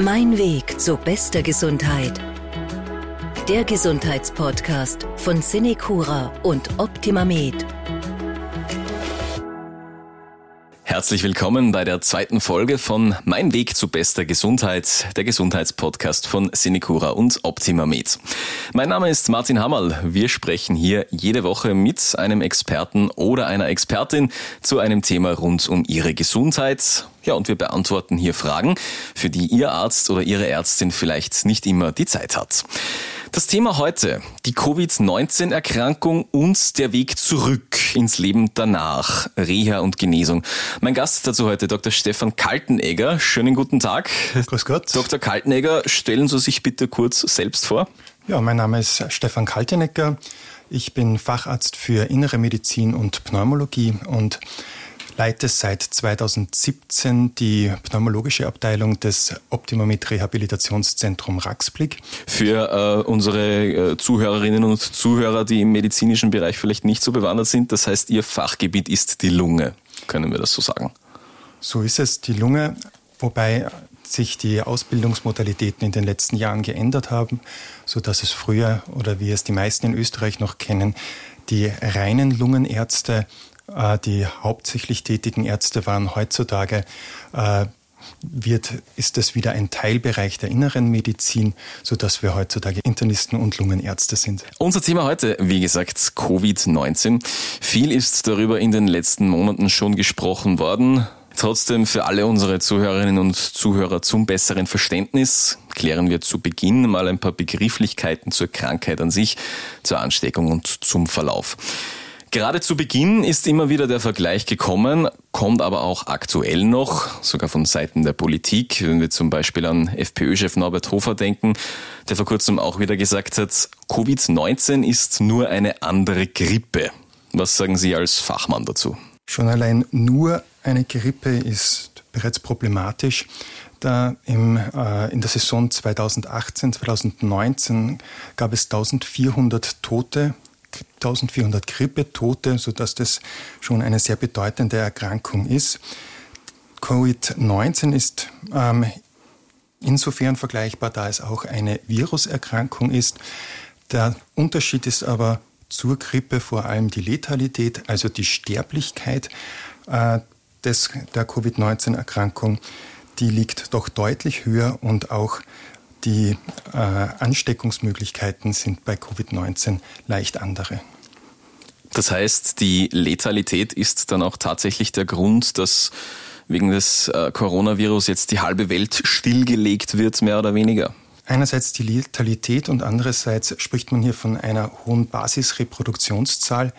Mein Weg zu bester Gesundheit. Der Gesundheitspodcast von Cinecura und OptimaMed. Herzlich willkommen bei der zweiten Folge von Mein Weg zu bester Gesundheit, der Gesundheitspodcast von Sinecura und OptimaMed. Mein Name ist Martin Hammerl. Wir sprechen hier jede Woche mit einem Experten oder einer Expertin zu einem Thema rund um ihre Gesundheit. Ja, und wir beantworten hier Fragen, für die Ihr Arzt oder Ihre Ärztin vielleicht nicht immer die Zeit hat. Das Thema heute, die Covid-19-Erkrankung und der Weg zurück ins Leben danach, Reha und Genesung. Mein Gast dazu heute Dr. Stefan Kaltenegger. Schönen guten Tag. Grüß Gott. Dr. Kaltenegger, stellen Sie sich bitte kurz selbst vor. Ja, mein Name ist Stefan Kaltenegger. Ich bin Facharzt für Innere Medizin und Pneumologie und leite seit 2017 die pneumologische Abteilung des Optimamed Rehabilitationszentrum Raxblick. Für äh, unsere äh, Zuhörerinnen und Zuhörer, die im medizinischen Bereich vielleicht nicht so bewandert sind, das heißt, Ihr Fachgebiet ist die Lunge. Können wir das so sagen? So ist es, die Lunge, wobei sich die Ausbildungsmodalitäten in den letzten Jahren geändert haben, so dass es früher oder wie es die meisten in Österreich noch kennen, die reinen Lungenärzte die hauptsächlich tätigen Ärzte waren heutzutage äh, wird, ist das wieder ein Teilbereich der inneren Medizin, sodass wir heutzutage Internisten und Lungenärzte sind. Unser Thema heute, wie gesagt, Covid-19. Viel ist darüber in den letzten Monaten schon gesprochen worden. Trotzdem für alle unsere Zuhörerinnen und Zuhörer zum besseren Verständnis klären wir zu Beginn mal ein paar Begrifflichkeiten zur Krankheit an sich, zur Ansteckung und zum Verlauf. Gerade zu Beginn ist immer wieder der Vergleich gekommen, kommt aber auch aktuell noch, sogar von Seiten der Politik, wenn wir zum Beispiel an FPÖ-Chef Norbert Hofer denken, der vor kurzem auch wieder gesagt hat, Covid-19 ist nur eine andere Grippe. Was sagen Sie als Fachmann dazu? Schon allein nur eine Grippe ist bereits problematisch. Da im, äh, in der Saison 2018, 2019 gab es 1400 Tote 1400 Grippetote, sodass das schon eine sehr bedeutende Erkrankung ist. Covid-19 ist ähm, insofern vergleichbar, da es auch eine Viruserkrankung ist. Der Unterschied ist aber zur Grippe vor allem die Letalität, also die Sterblichkeit äh, des, der Covid-19-Erkrankung. Die liegt doch deutlich höher und auch die äh, Ansteckungsmöglichkeiten sind bei Covid-19 leicht andere. Das heißt, die Letalität ist dann auch tatsächlich der Grund, dass wegen des äh, Coronavirus jetzt die halbe Welt stillgelegt wird, mehr oder weniger? Einerseits die Letalität und andererseits spricht man hier von einer hohen Basisreproduktionszahl.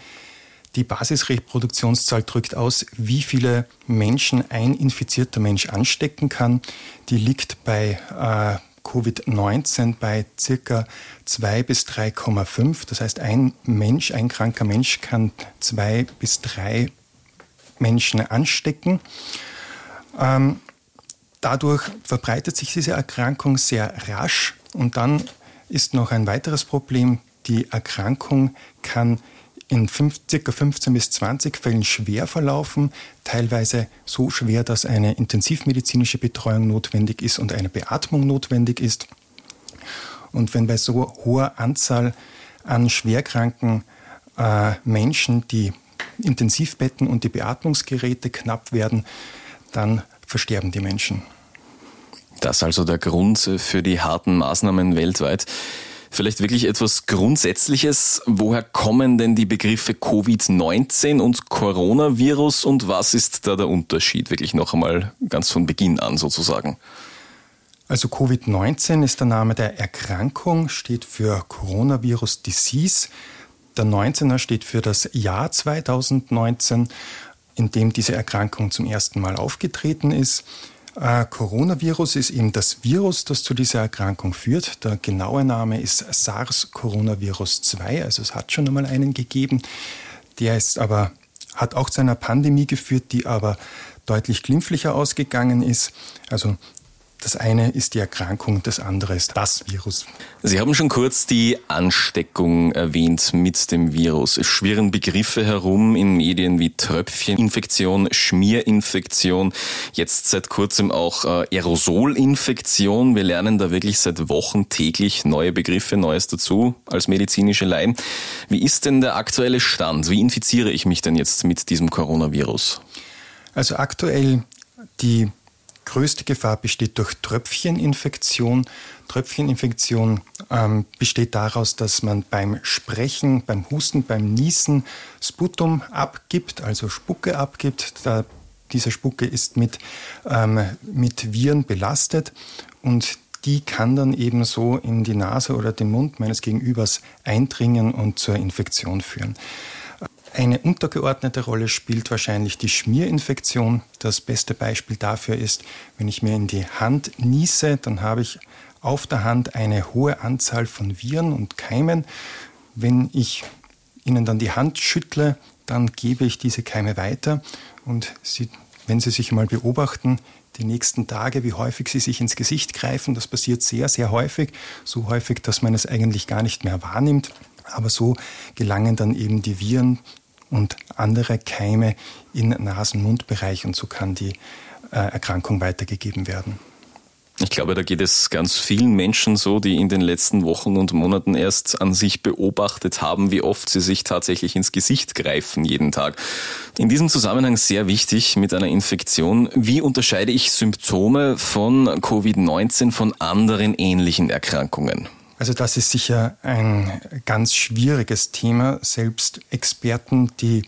Die Basisreproduktionszahl drückt aus, wie viele Menschen ein infizierter Mensch anstecken kann. Die liegt bei äh, Covid-19 bei circa 2 bis 3,5. Das heißt, ein Mensch, ein kranker Mensch kann zwei bis drei Menschen anstecken. Ähm, dadurch verbreitet sich diese Erkrankung sehr rasch und dann ist noch ein weiteres Problem. Die Erkrankung kann in fünf, circa 15 bis 20 Fällen schwer verlaufen, teilweise so schwer, dass eine intensivmedizinische Betreuung notwendig ist und eine Beatmung notwendig ist. Und wenn bei so hoher Anzahl an schwerkranken äh, Menschen die Intensivbetten und die Beatmungsgeräte knapp werden, dann versterben die Menschen. Das ist also der Grund für die harten Maßnahmen weltweit. Vielleicht wirklich etwas Grundsätzliches. Woher kommen denn die Begriffe Covid-19 und Coronavirus und was ist da der Unterschied? Wirklich noch einmal ganz von Beginn an sozusagen. Also Covid-19 ist der Name der Erkrankung, steht für Coronavirus Disease. Der 19er steht für das Jahr 2019, in dem diese Erkrankung zum ersten Mal aufgetreten ist. Äh, Coronavirus ist eben das Virus, das zu dieser Erkrankung führt. Der genaue Name ist SARS-Coronavirus 2, also es hat schon einmal einen gegeben. Der ist aber, hat auch zu einer Pandemie geführt, die aber deutlich glimpflicher ausgegangen ist. Also das eine ist die Erkrankung, das andere ist das Virus. Sie haben schon kurz die Ansteckung erwähnt mit dem Virus. Es schwirren Begriffe herum in Medien wie Tröpfcheninfektion, Schmierinfektion, jetzt seit kurzem auch äh, Aerosolinfektion. Wir lernen da wirklich seit Wochen täglich neue Begriffe, Neues dazu als medizinische Laien. Wie ist denn der aktuelle Stand? Wie infiziere ich mich denn jetzt mit diesem Coronavirus? Also aktuell die größte Gefahr besteht durch Tröpfcheninfektion. Tröpfcheninfektion ähm, besteht daraus, dass man beim Sprechen, beim Husten, beim Niesen Sputum abgibt, also Spucke abgibt. Da, diese Spucke ist mit, ähm, mit Viren belastet und die kann dann eben so in die Nase oder den Mund meines Gegenübers eindringen und zur Infektion führen. Eine untergeordnete Rolle spielt wahrscheinlich die Schmierinfektion. Das beste Beispiel dafür ist, wenn ich mir in die Hand niese, dann habe ich auf der Hand eine hohe Anzahl von Viren und Keimen. Wenn ich ihnen dann die Hand schüttle, dann gebe ich diese Keime weiter und sie, wenn Sie sich mal beobachten, die nächsten Tage, wie häufig sie sich ins Gesicht greifen, das passiert sehr, sehr häufig, so häufig, dass man es eigentlich gar nicht mehr wahrnimmt. Aber so gelangen dann eben die Viren und andere Keime in Nasen-Mund-Bereich und so kann die äh, Erkrankung weitergegeben werden. Ich glaube, da geht es ganz vielen Menschen so, die in den letzten Wochen und Monaten erst an sich beobachtet haben, wie oft sie sich tatsächlich ins Gesicht greifen jeden Tag. In diesem Zusammenhang sehr wichtig mit einer Infektion. Wie unterscheide ich Symptome von Covid-19 von anderen ähnlichen Erkrankungen? Also das ist sicher ein ganz schwieriges Thema. Selbst Experten, die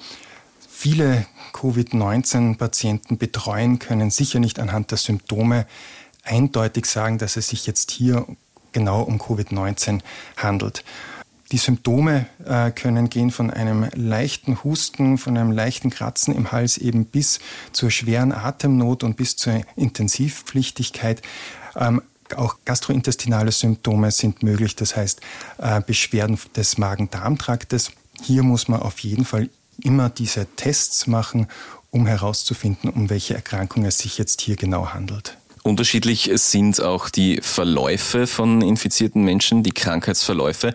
viele Covid-19-Patienten betreuen, können sicher nicht anhand der Symptome eindeutig sagen, dass es sich jetzt hier genau um Covid-19 handelt. Die Symptome äh, können gehen von einem leichten Husten, von einem leichten Kratzen im Hals eben bis zur schweren Atemnot und bis zur Intensivpflichtigkeit. Ähm, auch gastrointestinale Symptome sind möglich, das heißt äh, Beschwerden des Magen-Darm-Traktes. Hier muss man auf jeden Fall immer diese Tests machen, um herauszufinden, um welche Erkrankung es sich jetzt hier genau handelt. Unterschiedlich sind auch die Verläufe von infizierten Menschen, die Krankheitsverläufe.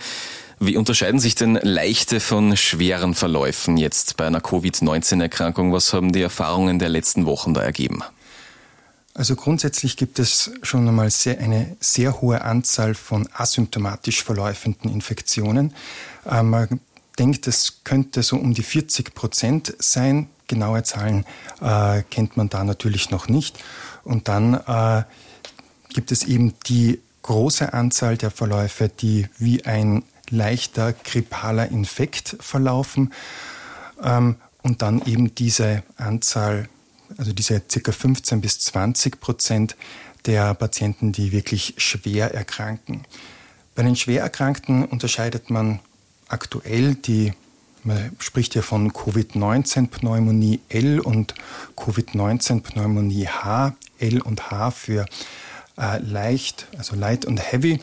Wie unterscheiden sich denn leichte von schweren Verläufen jetzt bei einer Covid-19-Erkrankung? Was haben die Erfahrungen der letzten Wochen da ergeben? Also grundsätzlich gibt es schon einmal sehr, eine sehr hohe Anzahl von asymptomatisch verläufenden Infektionen. Äh, man denkt, es könnte so um die 40 Prozent sein. Genaue Zahlen äh, kennt man da natürlich noch nicht. Und dann äh, gibt es eben die große Anzahl der Verläufe, die wie ein leichter grippaler Infekt verlaufen. Ähm, und dann eben diese Anzahl also diese ca. 15 bis 20 Prozent der Patienten, die wirklich schwer erkranken. Bei den Schwererkrankten unterscheidet man aktuell die, man spricht ja von Covid-19-Pneumonie L und Covid-19-Pneumonie H, L und H für äh, leicht, also light und heavy.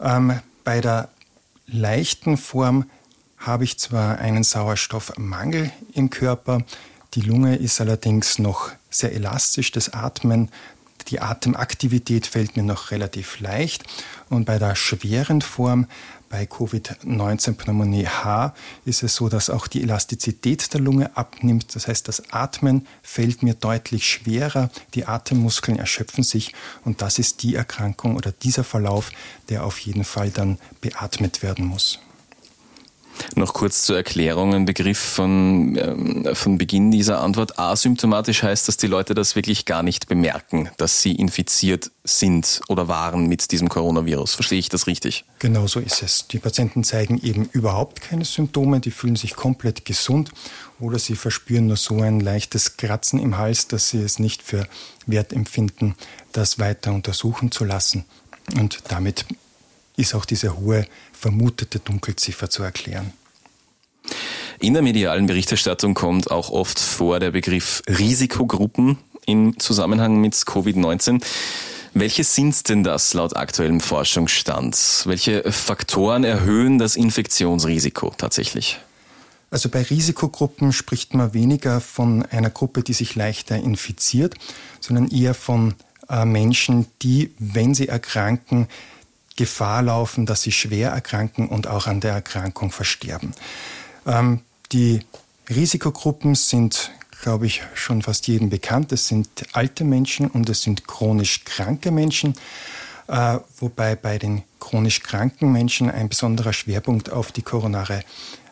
Ähm, bei der leichten Form habe ich zwar einen Sauerstoffmangel im Körper, die Lunge ist allerdings noch sehr elastisch, das Atmen, die Atemaktivität fällt mir noch relativ leicht. Und bei der schweren Form, bei Covid-19 Pneumonie H, ist es so, dass auch die Elastizität der Lunge abnimmt. Das heißt, das Atmen fällt mir deutlich schwerer, die Atemmuskeln erschöpfen sich und das ist die Erkrankung oder dieser Verlauf, der auf jeden Fall dann beatmet werden muss. Noch kurz zur Erklärung, ein Begriff von, ähm, von Beginn dieser Antwort. Asymptomatisch heißt, dass die Leute das wirklich gar nicht bemerken, dass sie infiziert sind oder waren mit diesem Coronavirus. Verstehe ich das richtig? Genau so ist es. Die Patienten zeigen eben überhaupt keine Symptome, die fühlen sich komplett gesund oder sie verspüren nur so ein leichtes Kratzen im Hals, dass sie es nicht für wert empfinden, das weiter untersuchen zu lassen. Und damit ist auch diese hohe vermutete Dunkelziffer zu erklären. In der medialen Berichterstattung kommt auch oft vor der Begriff Risikogruppen im Zusammenhang mit Covid-19. Welche sind denn das laut aktuellem Forschungsstand? Welche Faktoren erhöhen das Infektionsrisiko tatsächlich? Also bei Risikogruppen spricht man weniger von einer Gruppe, die sich leichter infiziert, sondern eher von äh, Menschen, die, wenn sie erkranken, Gefahr laufen, dass sie schwer erkranken und auch an der Erkrankung versterben. Ähm, die Risikogruppen sind, glaube ich, schon fast jedem bekannt. Es sind alte Menschen und es sind chronisch kranke Menschen, äh, wobei bei den chronisch kranken Menschen ein besonderer Schwerpunkt auf die koronare,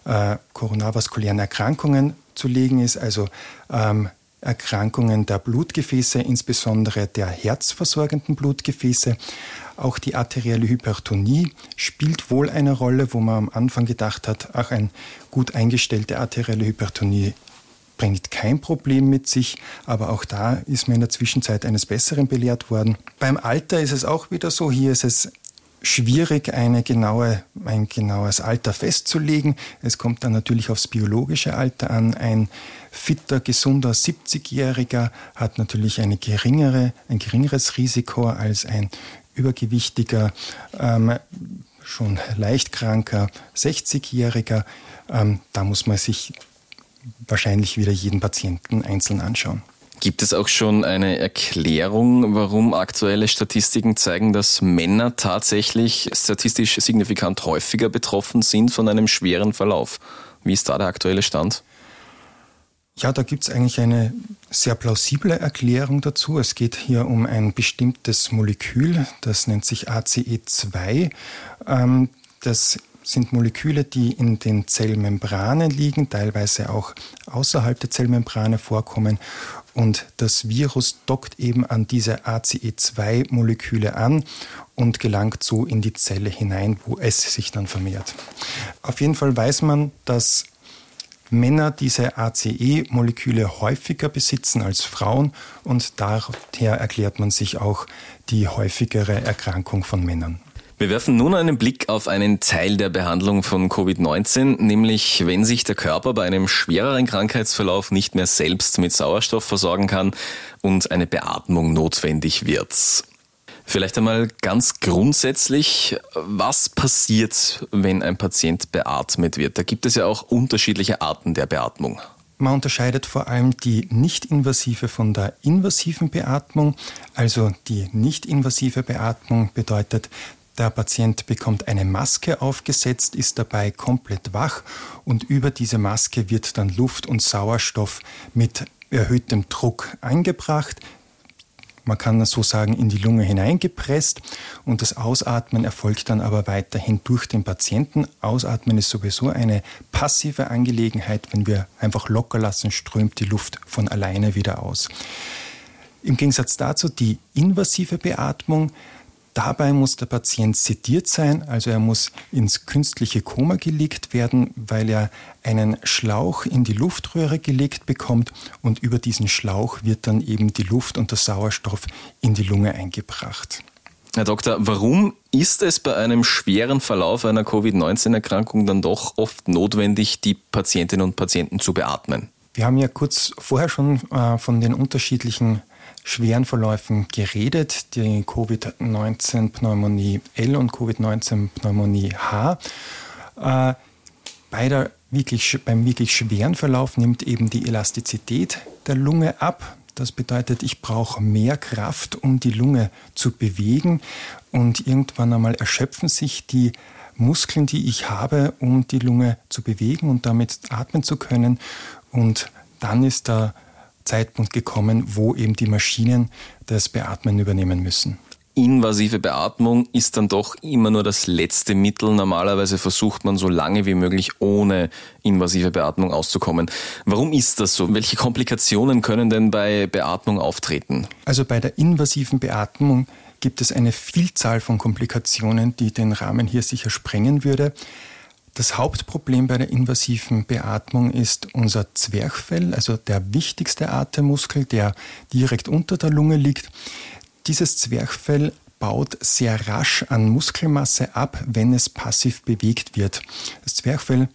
äh, koronarvaskulären Erkrankungen zu legen ist, also ähm, Erkrankungen der Blutgefäße, insbesondere der herzversorgenden Blutgefäße. Auch die arterielle Hypertonie spielt wohl eine Rolle, wo man am Anfang gedacht hat, ach, ein gut eingestellte arterielle Hypertonie bringt kein Problem mit sich, aber auch da ist man in der Zwischenzeit eines Besseren belehrt worden. Beim Alter ist es auch wieder so, hier ist es schwierig, eine genaue, ein genaues Alter festzulegen. Es kommt dann natürlich aufs biologische Alter an. Ein fitter, gesunder 70-Jähriger hat natürlich eine geringere, ein geringeres Risiko als ein übergewichtiger, ähm, schon leicht kranker 60-Jähriger. Ähm, da muss man sich wahrscheinlich wieder jeden Patienten einzeln anschauen. Gibt es auch schon eine Erklärung, warum aktuelle Statistiken zeigen, dass Männer tatsächlich statistisch signifikant häufiger betroffen sind von einem schweren Verlauf? Wie ist da der aktuelle Stand? Ja, da gibt es eigentlich eine sehr plausible Erklärung dazu. Es geht hier um ein bestimmtes Molekül, das nennt sich ACE2. Ähm, das sind Moleküle, die in den Zellmembranen liegen, teilweise auch außerhalb der Zellmembrane vorkommen. Und das Virus dockt eben an diese ACE2-Moleküle an und gelangt so in die Zelle hinein, wo es sich dann vermehrt. Auf jeden Fall weiß man, dass Männer diese ACE-Moleküle häufiger besitzen als Frauen und daher erklärt man sich auch die häufigere Erkrankung von Männern. Wir werfen nun einen Blick auf einen Teil der Behandlung von Covid-19, nämlich wenn sich der Körper bei einem schwereren Krankheitsverlauf nicht mehr selbst mit Sauerstoff versorgen kann und eine Beatmung notwendig wird. Vielleicht einmal ganz grundsätzlich, was passiert, wenn ein Patient beatmet wird? Da gibt es ja auch unterschiedliche Arten der Beatmung. Man unterscheidet vor allem die nicht-invasive von der invasiven Beatmung. Also die nicht-invasive Beatmung bedeutet, der Patient bekommt eine Maske aufgesetzt, ist dabei komplett wach und über diese Maske wird dann Luft und Sauerstoff mit erhöhtem Druck eingebracht man kann so sagen, in die Lunge hineingepresst und das Ausatmen erfolgt dann aber weiterhin durch den Patienten. Ausatmen ist sowieso eine passive Angelegenheit. Wenn wir einfach locker lassen, strömt die Luft von alleine wieder aus. Im Gegensatz dazu die invasive Beatmung. Dabei muss der Patient sediert sein, also er muss ins künstliche Koma gelegt werden, weil er einen Schlauch in die Luftröhre gelegt bekommt und über diesen Schlauch wird dann eben die Luft und der Sauerstoff in die Lunge eingebracht. Herr Doktor, warum ist es bei einem schweren Verlauf einer Covid-19-Erkrankung dann doch oft notwendig, die Patientinnen und Patienten zu beatmen? Wir haben ja kurz vorher schon äh, von den unterschiedlichen schweren Verläufen geredet, die Covid-19-Pneumonie L und Covid-19-Pneumonie H. Äh, bei der wirklich, beim wirklich schweren Verlauf nimmt eben die Elastizität der Lunge ab. Das bedeutet, ich brauche mehr Kraft, um die Lunge zu bewegen und irgendwann einmal erschöpfen sich die Muskeln, die ich habe, um die Lunge zu bewegen und damit atmen zu können. Und dann ist der Zeitpunkt gekommen, wo eben die Maschinen das Beatmen übernehmen müssen. Invasive Beatmung ist dann doch immer nur das letzte Mittel. Normalerweise versucht man so lange wie möglich ohne invasive Beatmung auszukommen. Warum ist das so? Welche Komplikationen können denn bei Beatmung auftreten? Also bei der invasiven Beatmung gibt es eine Vielzahl von Komplikationen, die den Rahmen hier sicher sprengen würde. Das Hauptproblem bei der invasiven Beatmung ist unser Zwerchfell, also der wichtigste Atemmuskel, der direkt unter der Lunge liegt. Dieses Zwerchfell baut sehr rasch an Muskelmasse ab, wenn es passiv bewegt wird. Das Zwerchfell,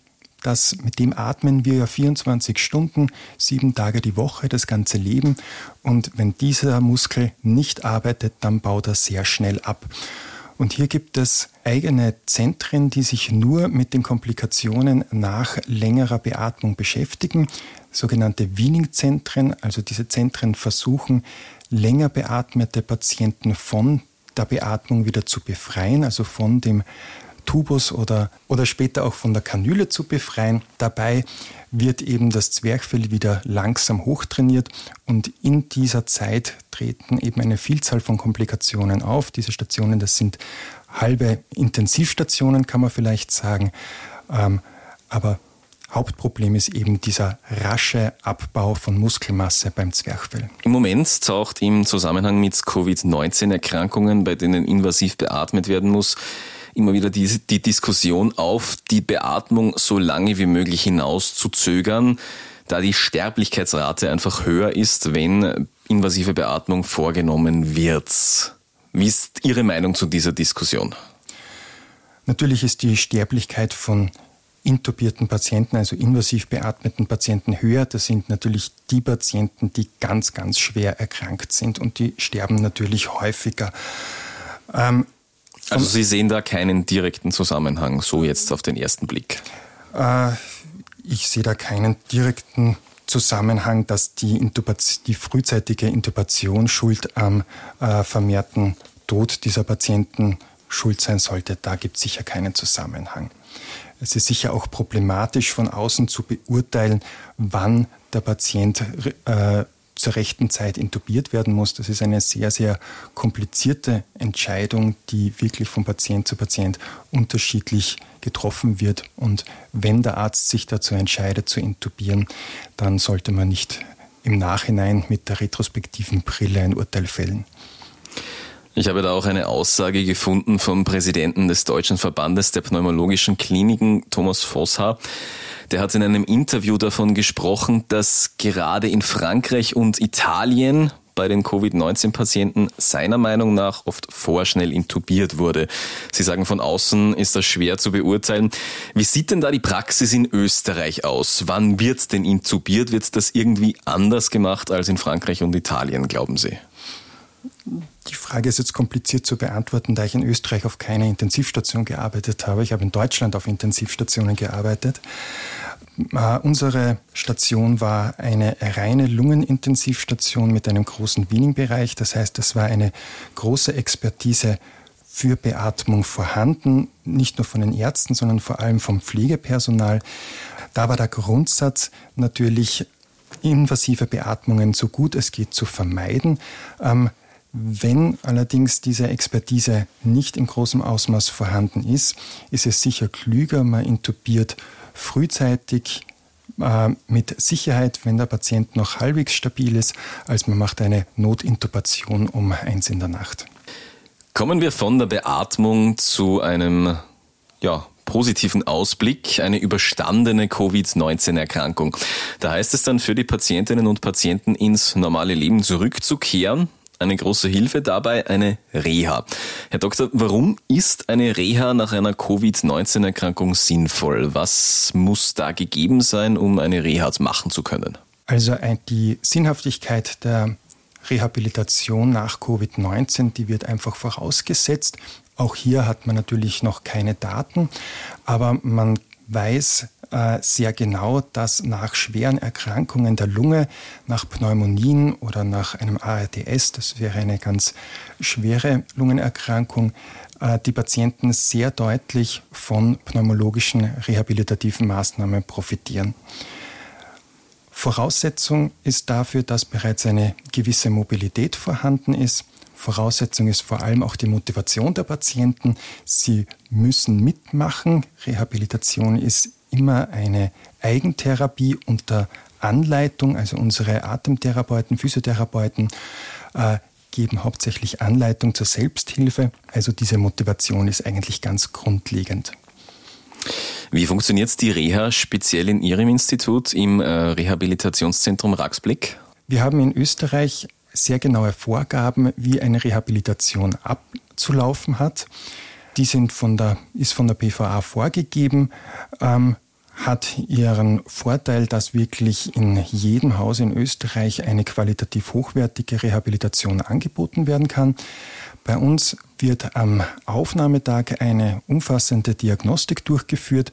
das, mit dem atmen wir ja 24 Stunden, sieben Tage die Woche, das ganze Leben. Und wenn dieser Muskel nicht arbeitet, dann baut er sehr schnell ab. Und hier gibt es eigene Zentren, die sich nur mit den Komplikationen nach längerer Beatmung beschäftigen, sogenannte Weaning-Zentren. Also diese Zentren versuchen, länger beatmete Patienten von der Beatmung wieder zu befreien, also von dem Tubus oder, oder später auch von der Kanüle zu befreien. Dabei wird eben das Zwerchfell wieder langsam hochtrainiert und in dieser Zeit treten eben eine Vielzahl von Komplikationen auf. Diese Stationen, das sind halbe Intensivstationen, kann man vielleicht sagen. Ähm, aber Hauptproblem ist eben dieser rasche Abbau von Muskelmasse beim Zwerchfell. Im Moment taucht im Zusammenhang mit Covid-19-Erkrankungen, bei denen invasiv beatmet werden muss, immer wieder die, die Diskussion auf, die Beatmung so lange wie möglich hinaus zu zögern, da die Sterblichkeitsrate einfach höher ist, wenn invasive Beatmung vorgenommen wird. Wie ist Ihre Meinung zu dieser Diskussion? Natürlich ist die Sterblichkeit von intubierten Patienten, also invasiv beatmeten Patienten höher. Das sind natürlich die Patienten, die ganz, ganz schwer erkrankt sind und die sterben natürlich häufiger. Ähm, also Sie sehen da keinen direkten Zusammenhang, so jetzt auf den ersten Blick? Äh, ich sehe da keinen direkten Zusammenhang, dass die, die frühzeitige Intubation schuld am äh, vermehrten Tod dieser Patienten schuld sein sollte. Da gibt es sicher keinen Zusammenhang. Es ist sicher auch problematisch von außen zu beurteilen, wann der Patient äh, zur rechten Zeit intubiert werden muss. Das ist eine sehr, sehr komplizierte Entscheidung, die wirklich von Patient zu Patient unterschiedlich getroffen wird. Und wenn der Arzt sich dazu entscheidet zu intubieren, dann sollte man nicht im Nachhinein mit der retrospektiven Brille ein Urteil fällen. Ich habe da auch eine Aussage gefunden vom Präsidenten des Deutschen Verbandes der Pneumologischen Kliniken, Thomas Vosshaar. Der hat in einem Interview davon gesprochen, dass gerade in Frankreich und Italien bei den Covid-19-Patienten seiner Meinung nach oft vorschnell intubiert wurde. Sie sagen, von außen ist das schwer zu beurteilen. Wie sieht denn da die Praxis in Österreich aus? Wann wird denn intubiert? Wird das irgendwie anders gemacht als in Frankreich und Italien, glauben Sie? Die Frage ist jetzt kompliziert zu beantworten, da ich in Österreich auf keiner Intensivstation gearbeitet habe. Ich habe in Deutschland auf Intensivstationen gearbeitet. Uh, unsere Station war eine reine Lungenintensivstation mit einem großen Wiening-Bereich. Das heißt, es war eine große Expertise für Beatmung vorhanden, nicht nur von den Ärzten, sondern vor allem vom Pflegepersonal. Da war der Grundsatz natürlich, invasive Beatmungen so gut es geht zu vermeiden. Ähm, wenn allerdings diese Expertise nicht in großem Ausmaß vorhanden ist, ist es sicher klüger, man intubiert frühzeitig äh, mit Sicherheit, wenn der Patient noch halbwegs stabil ist, als man macht eine Notintubation um eins in der Nacht. Kommen wir von der Beatmung zu einem ja, positiven Ausblick, eine überstandene Covid-19-Erkrankung. Da heißt es dann für die Patientinnen und Patienten ins normale Leben zurückzukehren eine große Hilfe dabei eine Reha. Herr Doktor, warum ist eine Reha nach einer Covid-19-Erkrankung sinnvoll? Was muss da gegeben sein, um eine Reha machen zu können? Also die Sinnhaftigkeit der Rehabilitation nach Covid-19, die wird einfach vorausgesetzt. Auch hier hat man natürlich noch keine Daten, aber man weiß äh, sehr genau, dass nach schweren Erkrankungen der Lunge, nach Pneumonien oder nach einem ARDS, das wäre eine ganz schwere Lungenerkrankung, äh, die Patienten sehr deutlich von pneumologischen rehabilitativen Maßnahmen profitieren. Voraussetzung ist dafür, dass bereits eine gewisse Mobilität vorhanden ist. Voraussetzung ist vor allem auch die Motivation der Patienten. Sie müssen mitmachen. Rehabilitation ist immer eine Eigentherapie unter Anleitung. Also unsere Atemtherapeuten, Physiotherapeuten äh, geben hauptsächlich Anleitung zur Selbsthilfe. Also diese Motivation ist eigentlich ganz grundlegend. Wie funktioniert die Reha speziell in Ihrem Institut im äh, Rehabilitationszentrum Raxblick? Wir haben in Österreich sehr genaue Vorgaben, wie eine Rehabilitation abzulaufen hat. Die sind von der, ist von der BVA vorgegeben, ähm, hat ihren Vorteil, dass wirklich in jedem Haus in Österreich eine qualitativ hochwertige Rehabilitation angeboten werden kann. Bei uns wird am Aufnahmetag eine umfassende Diagnostik durchgeführt.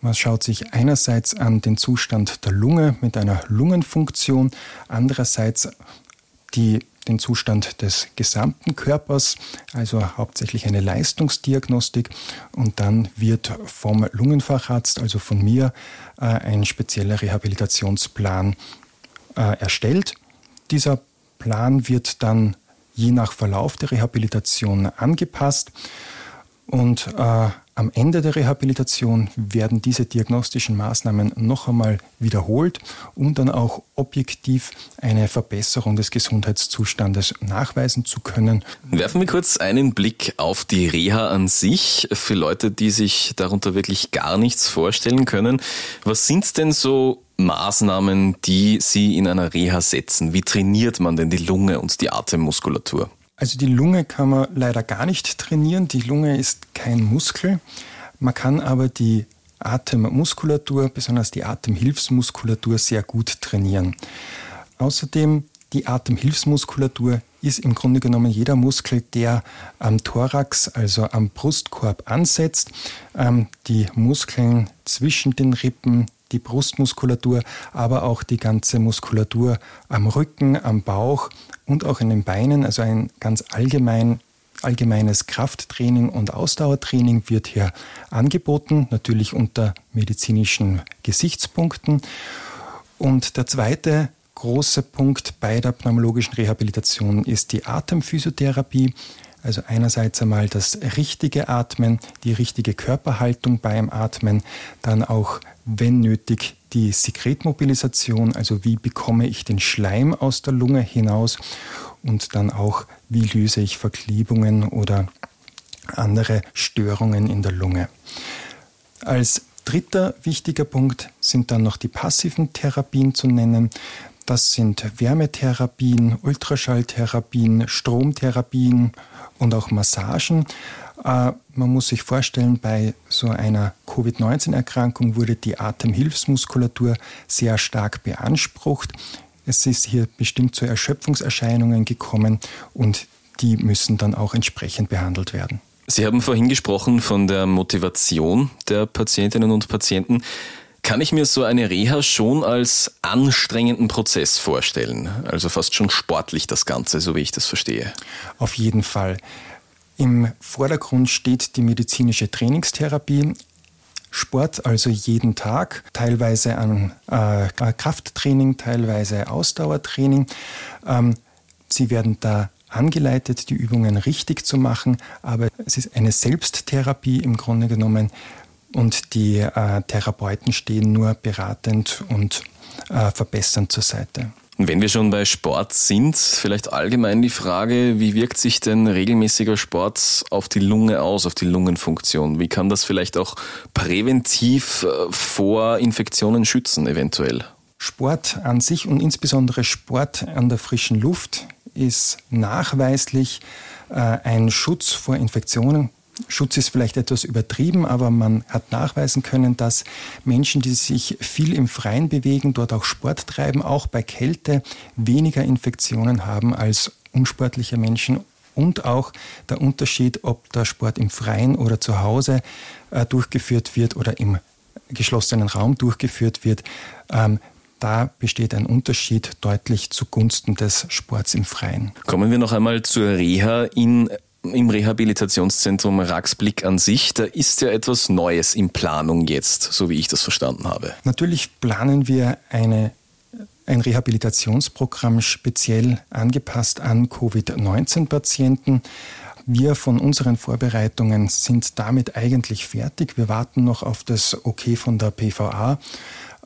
Man schaut sich einerseits an den Zustand der Lunge mit einer Lungenfunktion, andererseits die den Zustand des gesamten Körpers, also hauptsächlich eine Leistungsdiagnostik. Und dann wird vom Lungenfacharzt, also von mir, äh, ein spezieller Rehabilitationsplan äh, erstellt. Dieser Plan wird dann je nach Verlauf der Rehabilitation angepasst. Und äh, am Ende der Rehabilitation werden diese diagnostischen Maßnahmen noch einmal wiederholt, um dann auch objektiv eine Verbesserung des Gesundheitszustandes nachweisen zu können. Werfen wir kurz einen Blick auf die Reha an sich für Leute, die sich darunter wirklich gar nichts vorstellen können. Was sind denn so Maßnahmen, die Sie in einer Reha setzen? Wie trainiert man denn die Lunge und die Atemmuskulatur? Also die Lunge kann man leider gar nicht trainieren. Die Lunge ist kein Muskel. Man kann aber die Atemmuskulatur, besonders die Atemhilfsmuskulatur, sehr gut trainieren. Außerdem die Atemhilfsmuskulatur ist im Grunde genommen jeder Muskel, der am Thorax, also am Brustkorb ansetzt. Ähm, die Muskeln zwischen den Rippen, die Brustmuskulatur, aber auch die ganze Muskulatur am Rücken, am Bauch und auch in den Beinen. Also ein ganz allgemein, allgemeines Krafttraining und Ausdauertraining wird hier angeboten, natürlich unter medizinischen Gesichtspunkten. Und der zweite große Punkt bei der pneumologischen Rehabilitation ist die Atemphysiotherapie. Also einerseits einmal das richtige Atmen, die richtige Körperhaltung beim Atmen, dann auch, wenn nötig, die Sekretmobilisation, also wie bekomme ich den Schleim aus der Lunge hinaus und dann auch, wie löse ich Verklebungen oder andere Störungen in der Lunge. Als dritter wichtiger Punkt sind dann noch die passiven Therapien zu nennen. Das sind Wärmetherapien, Ultraschalltherapien, Stromtherapien und auch Massagen. Äh, man muss sich vorstellen, bei so einer Covid-19-Erkrankung wurde die Atemhilfsmuskulatur sehr stark beansprucht. Es ist hier bestimmt zu Erschöpfungserscheinungen gekommen und die müssen dann auch entsprechend behandelt werden. Sie haben vorhin gesprochen von der Motivation der Patientinnen und Patienten. Kann ich mir so eine Reha schon als anstrengenden Prozess vorstellen? Also fast schon sportlich das Ganze, so wie ich das verstehe. Auf jeden Fall. Im Vordergrund steht die medizinische Trainingstherapie. Sport also jeden Tag, teilweise an äh, Krafttraining, teilweise Ausdauertraining. Ähm, Sie werden da angeleitet, die Übungen richtig zu machen, aber es ist eine Selbsttherapie im Grunde genommen, und die äh, Therapeuten stehen nur beratend und äh, verbessernd zur Seite. Wenn wir schon bei Sport sind, vielleicht allgemein die Frage, wie wirkt sich denn regelmäßiger Sport auf die Lunge aus, auf die Lungenfunktion? Wie kann das vielleicht auch präventiv äh, vor Infektionen schützen, eventuell? Sport an sich und insbesondere Sport an der frischen Luft ist nachweislich äh, ein Schutz vor Infektionen Schutz ist vielleicht etwas übertrieben, aber man hat nachweisen können, dass Menschen, die sich viel im Freien bewegen, dort auch Sport treiben, auch bei Kälte weniger Infektionen haben als unsportliche Menschen. Und auch der Unterschied, ob der Sport im Freien oder zu Hause äh, durchgeführt wird oder im geschlossenen Raum durchgeführt wird, ähm, da besteht ein Unterschied deutlich zugunsten des Sports im Freien. Kommen wir noch einmal zur Reha in im Rehabilitationszentrum Raxblick an sich, da ist ja etwas Neues in Planung jetzt, so wie ich das verstanden habe. Natürlich planen wir eine, ein Rehabilitationsprogramm speziell angepasst an Covid-19-Patienten. Wir von unseren Vorbereitungen sind damit eigentlich fertig. Wir warten noch auf das Okay von der PVA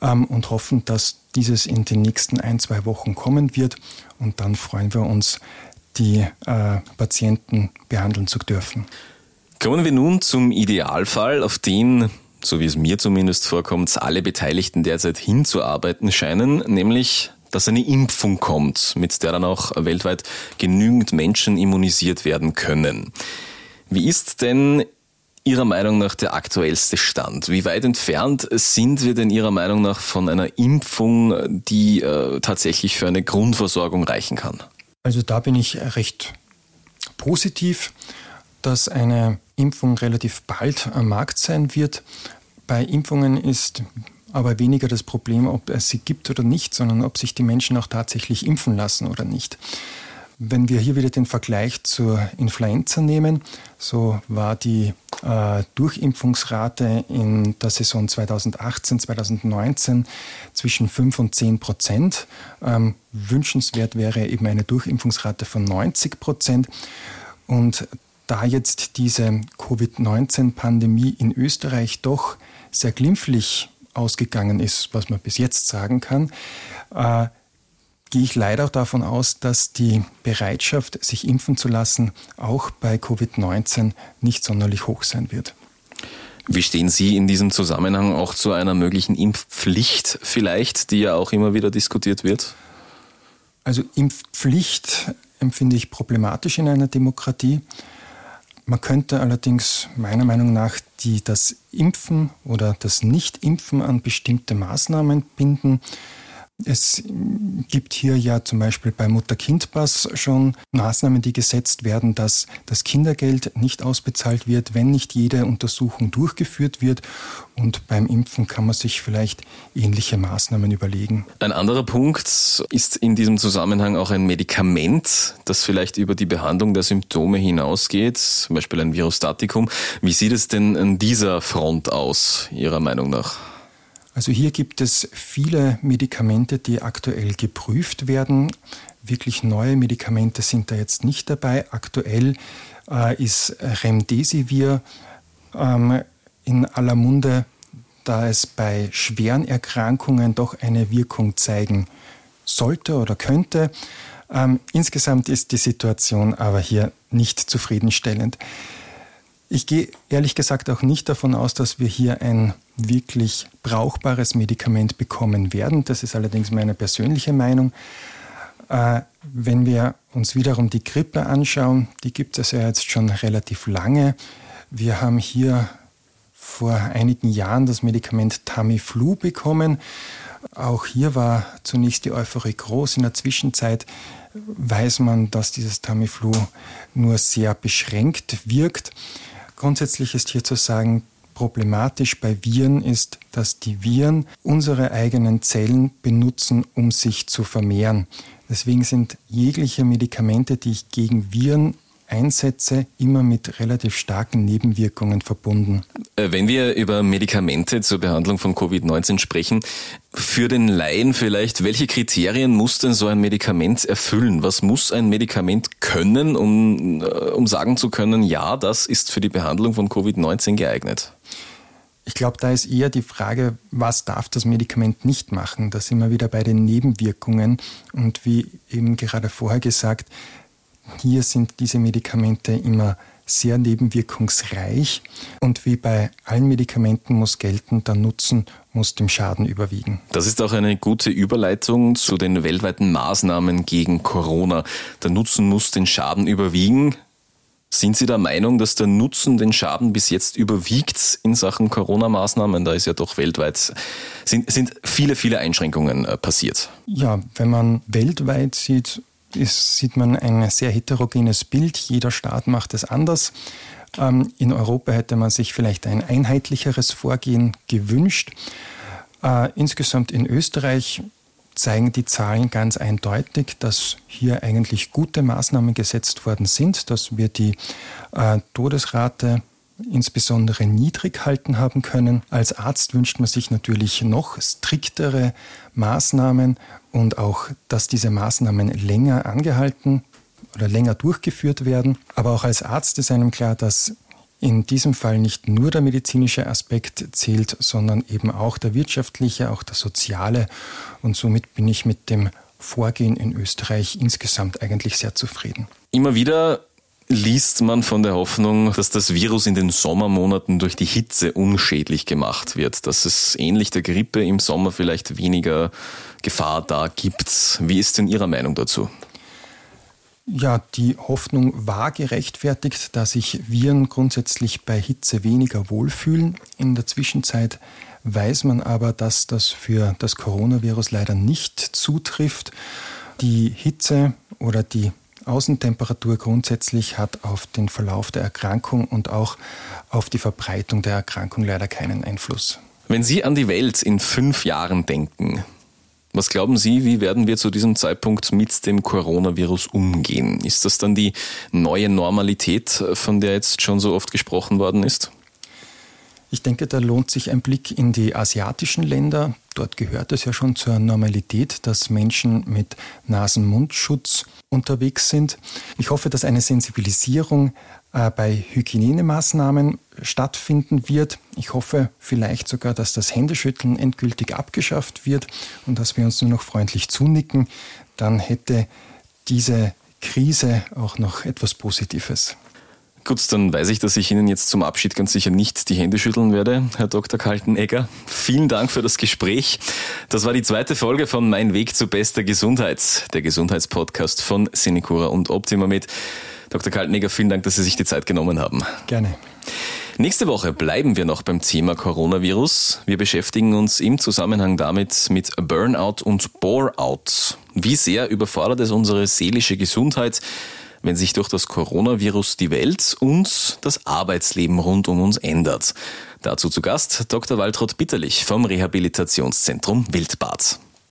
ähm, und hoffen, dass dieses in den nächsten ein, zwei Wochen kommen wird. Und dann freuen wir uns, die äh, Patienten behandeln zu dürfen. Kommen wir nun zum Idealfall, auf den, so wie es mir zumindest vorkommt, alle Beteiligten derzeit hinzuarbeiten scheinen, nämlich dass eine Impfung kommt, mit der dann auch weltweit genügend Menschen immunisiert werden können. Wie ist denn Ihrer Meinung nach der aktuellste Stand? Wie weit entfernt sind wir denn Ihrer Meinung nach von einer Impfung, die äh, tatsächlich für eine Grundversorgung reichen kann? Also da bin ich recht positiv, dass eine Impfung relativ bald am Markt sein wird. Bei Impfungen ist aber weniger das Problem, ob es sie gibt oder nicht, sondern ob sich die Menschen auch tatsächlich impfen lassen oder nicht. Wenn wir hier wieder den Vergleich zur Influenza nehmen, so war die äh, Durchimpfungsrate in der Saison 2018, 2019 zwischen 5 und 10 Prozent. Ähm, wünschenswert wäre eben eine Durchimpfungsrate von 90 Prozent. Und da jetzt diese Covid-19-Pandemie in Österreich doch sehr glimpflich ausgegangen ist, was man bis jetzt sagen kann, äh, gehe ich leider auch davon aus, dass die Bereitschaft, sich impfen zu lassen, auch bei Covid-19 nicht sonderlich hoch sein wird. Wie stehen Sie in diesem Zusammenhang auch zu einer möglichen Impfpflicht vielleicht, die ja auch immer wieder diskutiert wird? Also Impfpflicht empfinde ich problematisch in einer Demokratie. Man könnte allerdings meiner Meinung nach die, das Impfen oder das Nicht-Impfen an bestimmte Maßnahmen binden. Es gibt hier ja zum Beispiel bei Mutter-Kind-Pass schon Maßnahmen, die gesetzt werden, dass das Kindergeld nicht ausbezahlt wird, wenn nicht jede Untersuchung durchgeführt wird. Und beim Impfen kann man sich vielleicht ähnliche Maßnahmen überlegen. Ein anderer Punkt ist in diesem Zusammenhang auch ein Medikament, das vielleicht über die Behandlung der Symptome hinausgeht, zum Beispiel ein Virostatikum. Wie sieht es denn an dieser Front aus, Ihrer Meinung nach? Also hier gibt es viele Medikamente, die aktuell geprüft werden. Wirklich neue Medikamente sind da jetzt nicht dabei. Aktuell äh, ist Remdesivir ähm, in aller Munde, da es bei schweren Erkrankungen doch eine Wirkung zeigen sollte oder könnte. Ähm, insgesamt ist die Situation aber hier nicht zufriedenstellend. Ich gehe ehrlich gesagt auch nicht davon aus, dass wir hier ein wirklich brauchbares Medikament bekommen werden. Das ist allerdings meine persönliche Meinung. Äh, wenn wir uns wiederum die Grippe anschauen, die gibt es ja jetzt schon relativ lange. Wir haben hier vor einigen Jahren das Medikament Tamiflu bekommen. Auch hier war zunächst die Euphorie groß. In der Zwischenzeit weiß man, dass dieses Tamiflu nur sehr beschränkt wirkt. Grundsätzlich ist hier zu sagen, problematisch bei Viren ist, dass die Viren unsere eigenen Zellen benutzen, um sich zu vermehren. Deswegen sind jegliche Medikamente, die ich gegen Viren einsetze, immer mit relativ starken Nebenwirkungen verbunden. Äh, wenn wir über Medikamente zur Behandlung von Covid-19 sprechen, für den Laien vielleicht, welche Kriterien muss denn so ein Medikament erfüllen? Was muss ein Medikament können, um, äh, um sagen zu können, ja, das ist für die Behandlung von Covid-19 geeignet? Ich glaube, da ist eher die Frage, was darf das Medikament nicht machen? Da sind wir wieder bei den Nebenwirkungen. Und wie eben gerade vorher gesagt, hier sind diese Medikamente immer sehr nebenwirkungsreich und wie bei allen Medikamenten muss gelten, der Nutzen muss dem Schaden überwiegen. Das ist auch eine gute Überleitung zu den weltweiten Maßnahmen gegen Corona. Der Nutzen muss den Schaden überwiegen. Sind Sie der Meinung, dass der Nutzen den Schaden bis jetzt überwiegt in Sachen Corona-Maßnahmen? Da ist ja doch weltweit, sind, sind viele, viele Einschränkungen äh, passiert. Ja, wenn man weltweit sieht, ist, sieht man ein sehr heterogenes Bild. Jeder Staat macht es anders. Ähm, in Europa hätte man sich vielleicht ein einheitlicheres Vorgehen gewünscht. Äh, insgesamt in Österreich zeigen die Zahlen ganz eindeutig, dass hier eigentlich gute Maßnahmen gesetzt worden sind, dass wir die äh, Todesrate insbesondere niedrig halten haben können. Als Arzt wünscht man sich natürlich noch striktere Maßnahmen und auch, dass diese Maßnahmen länger angehalten oder länger durchgeführt werden. Aber auch als Arzt ist einem klar, dass in diesem Fall nicht nur der medizinische Aspekt zählt, sondern eben auch der wirtschaftliche, auch der soziale. Und somit bin ich mit dem Vorgehen in Österreich insgesamt eigentlich sehr zufrieden. Immer wieder liest man von der Hoffnung, dass das Virus in den Sommermonaten durch die Hitze unschädlich gemacht wird, dass es ähnlich der Grippe im Sommer vielleicht weniger Gefahr da gibt. Wie ist denn Ihre Meinung dazu? Ja, die Hoffnung war gerechtfertigt, dass sich Viren grundsätzlich bei Hitze weniger wohlfühlen. In der Zwischenzeit weiß man aber, dass das für das Coronavirus leider nicht zutrifft. Die Hitze oder die Außentemperatur grundsätzlich hat auf den Verlauf der Erkrankung und auch auf die Verbreitung der Erkrankung leider keinen Einfluss. Wenn Sie an die Welt in fünf Jahren denken, Was glauben Sie, wie werden wir zu diesem Zeitpunkt mit dem Coronavirus umgehen? Ist das dann die neue Normalität, von der jetzt schon so oft gesprochen worden ist? Ich denke, da lohnt sich ein Blick in die asiatischen Länder. Dort gehört es ja schon zur Normalität, dass Menschen mit Nasen-Mundschutz unterwegs sind. Ich hoffe, dass eine Sensibilisierung äh, bei Hygienemaßnahmen stattfinden wird. Ich hoffe vielleicht sogar, dass das Händeschütteln endgültig abgeschafft wird und dass wir uns nur noch freundlich zunicken. Dann hätte diese Krise auch noch etwas Positives. Gut, dann weiß ich, dass ich Ihnen jetzt zum Abschied ganz sicher nicht die Hände schütteln werde, Herr Dr. Kaltenegger. Vielen Dank für das Gespräch. Das war die zweite Folge von Mein Weg zu bester Gesundheit, der Gesundheitspodcast von Sinecura und Optimamed. Dr. Kaltenegger, vielen Dank, dass Sie sich die Zeit genommen haben. Gerne. Nächste Woche bleiben wir noch beim Thema Coronavirus. Wir beschäftigen uns im Zusammenhang damit mit Burnout und Boreout. Wie sehr überfordert es unsere seelische Gesundheit? Wenn sich durch das Coronavirus die Welt und das Arbeitsleben rund um uns ändert. Dazu zu Gast Dr. Waltraud Bitterlich vom Rehabilitationszentrum Wildbad.